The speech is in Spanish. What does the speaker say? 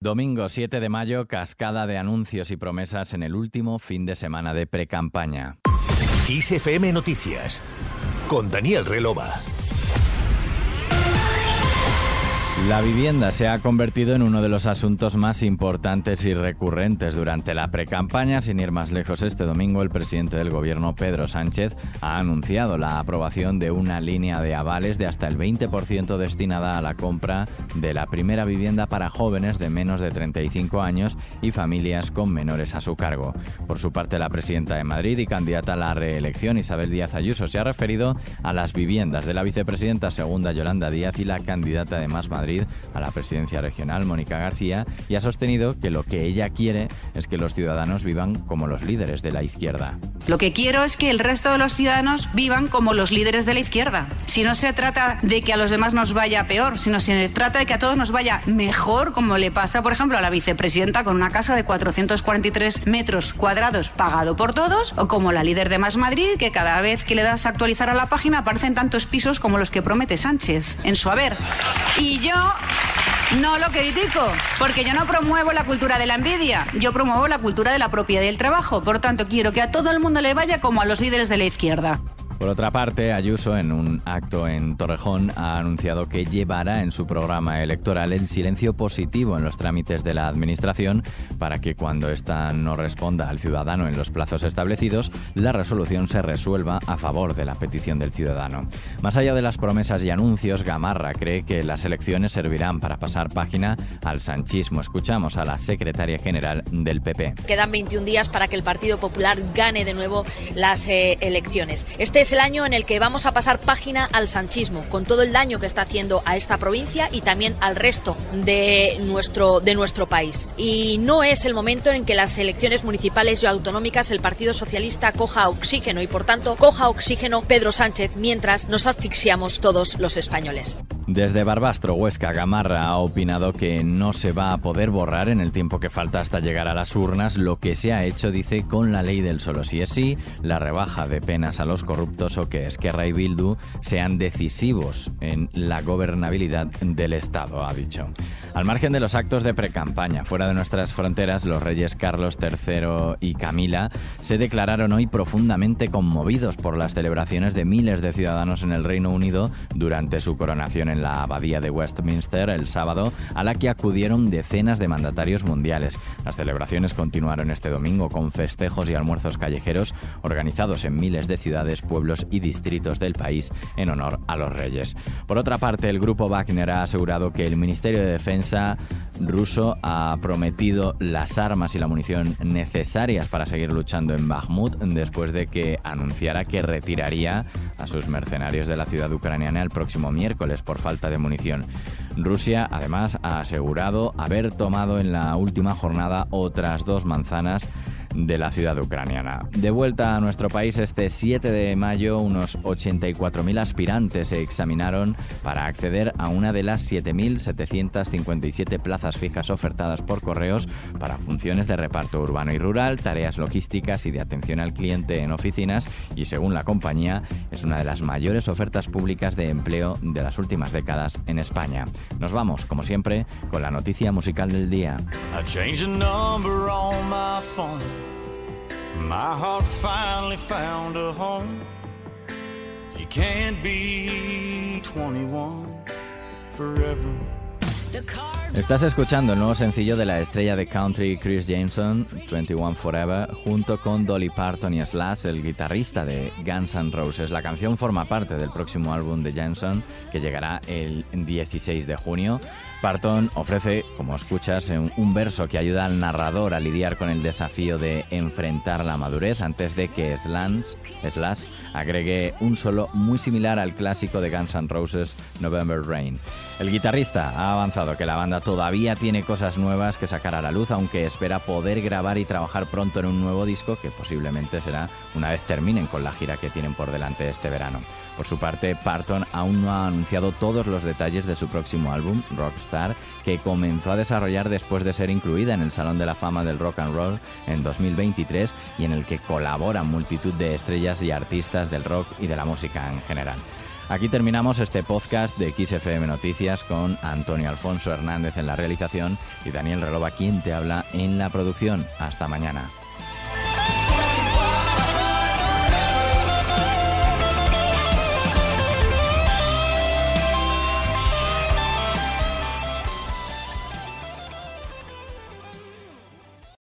Domingo 7 de mayo, cascada de anuncios y promesas en el último fin de semana de precampaña. ISFM Noticias con Daniel Relova. La vivienda se ha convertido en uno de los asuntos más importantes y recurrentes durante la precampaña. Sin ir más lejos, este domingo el presidente del gobierno, Pedro Sánchez, ha anunciado la aprobación de una línea de avales de hasta el 20% destinada a la compra de la primera vivienda para jóvenes de menos de 35 años y familias con menores a su cargo. Por su parte, la presidenta de Madrid y candidata a la reelección, Isabel Díaz Ayuso, se ha referido a las viviendas de la vicepresidenta segunda, Yolanda Díaz, y la candidata de Más Madrid a la presidencia regional, Mónica García, y ha sostenido que lo que ella quiere es que los ciudadanos vivan como los líderes de la izquierda. Lo que quiero es que el resto de los ciudadanos vivan como los líderes de la izquierda. Si no se trata de que a los demás nos vaya peor, sino se trata de que a todos nos vaya mejor, como le pasa, por ejemplo, a la vicepresidenta con una casa de 443 metros cuadrados pagado por todos, o como la líder de Más Madrid, que cada vez que le das a actualizar a la página aparecen tantos pisos como los que promete Sánchez en su haber. Y yo no lo critico, porque yo no promuevo la cultura de la envidia, yo promuevo la cultura de la propiedad y el trabajo. Por tanto, quiero que a todo el mundo le vaya como a los líderes de la izquierda. Por otra parte, Ayuso, en un acto en Torrejón, ha anunciado que llevará en su programa electoral el silencio positivo en los trámites de la Administración para que cuando ésta no responda al ciudadano en los plazos establecidos, la resolución se resuelva a favor de la petición del ciudadano. Más allá de las promesas y anuncios, Gamarra cree que las elecciones servirán para pasar página al sanchismo. Escuchamos a la secretaria general del PP. Quedan 21 días para que el Partido Popular gane de nuevo las eh, elecciones. Este es el año en el que vamos a pasar página al sanchismo, con todo el daño que está haciendo a esta provincia y también al resto de nuestro, de nuestro país. Y no es el momento en que las elecciones municipales y autonómicas el Partido Socialista coja oxígeno y por tanto coja oxígeno Pedro Sánchez mientras nos asfixiamos todos los españoles. Desde Barbastro, Huesca, Gamarra ha opinado que no se va a poder borrar en el tiempo que falta hasta llegar a las urnas lo que se ha hecho, dice, con la ley del solo si es sí, la rebaja de penas a los corruptos o que Esquerra y Bildu sean decisivos en la gobernabilidad del Estado, ha dicho. Al margen de los actos de precampaña, fuera de nuestras fronteras, los reyes Carlos III y Camila se declararon hoy profundamente conmovidos por las celebraciones de miles de ciudadanos en el Reino Unido durante su coronación en la abadía de Westminster el sábado, a la que acudieron decenas de mandatarios mundiales. Las celebraciones continuaron este domingo con festejos y almuerzos callejeros organizados en miles de ciudades, pueblos y distritos del país en honor a los reyes. Por otra parte, el grupo Wagner ha asegurado que el Ministerio de Defensa ruso ha prometido las armas y la munición necesarias para seguir luchando en Bakhmut después de que anunciara que retiraría a sus mercenarios de la ciudad ucraniana el próximo miércoles por falta de munición. Rusia, además, ha asegurado haber tomado en la última jornada otras dos manzanas de la ciudad ucraniana. De vuelta a nuestro país este 7 de mayo, unos 84.000 aspirantes se examinaron para acceder a una de las 7.757 plazas fijas ofertadas por correos para funciones de reparto urbano y rural, tareas logísticas y de atención al cliente en oficinas y según la compañía es una de las mayores ofertas públicas de empleo de las últimas décadas en España. Nos vamos, como siempre, con la noticia musical del día. My heart finally found a home. You can't be 21 forever. Estás escuchando el nuevo sencillo de la estrella de country Chris Jameson, 21 Forever, junto con Dolly Parton y Slash, el guitarrista de Guns N' Roses. La canción forma parte del próximo álbum de Jameson, que llegará el 16 de junio. Parton ofrece, como escuchas, un verso que ayuda al narrador a lidiar con el desafío de enfrentar la madurez antes de que Slash, agregue un solo muy similar al clásico de Guns N' Roses, November Rain. El guitarrista ha avanzado que la banda todavía tiene cosas nuevas que sacar a la luz, aunque espera poder grabar y trabajar pronto en un nuevo disco que posiblemente será una vez terminen con la gira que tienen por delante este verano. Por su parte, Parton aún no ha anunciado todos los detalles de su próximo álbum, Rockstar, que comenzó a desarrollar después de ser incluida en el Salón de la Fama del Rock and Roll en 2023 y en el que colaboran multitud de estrellas y artistas del rock y de la música en general. Aquí terminamos este podcast de XFM Noticias con Antonio Alfonso Hernández en la realización y Daniel Relova quien te habla en la producción. Hasta mañana.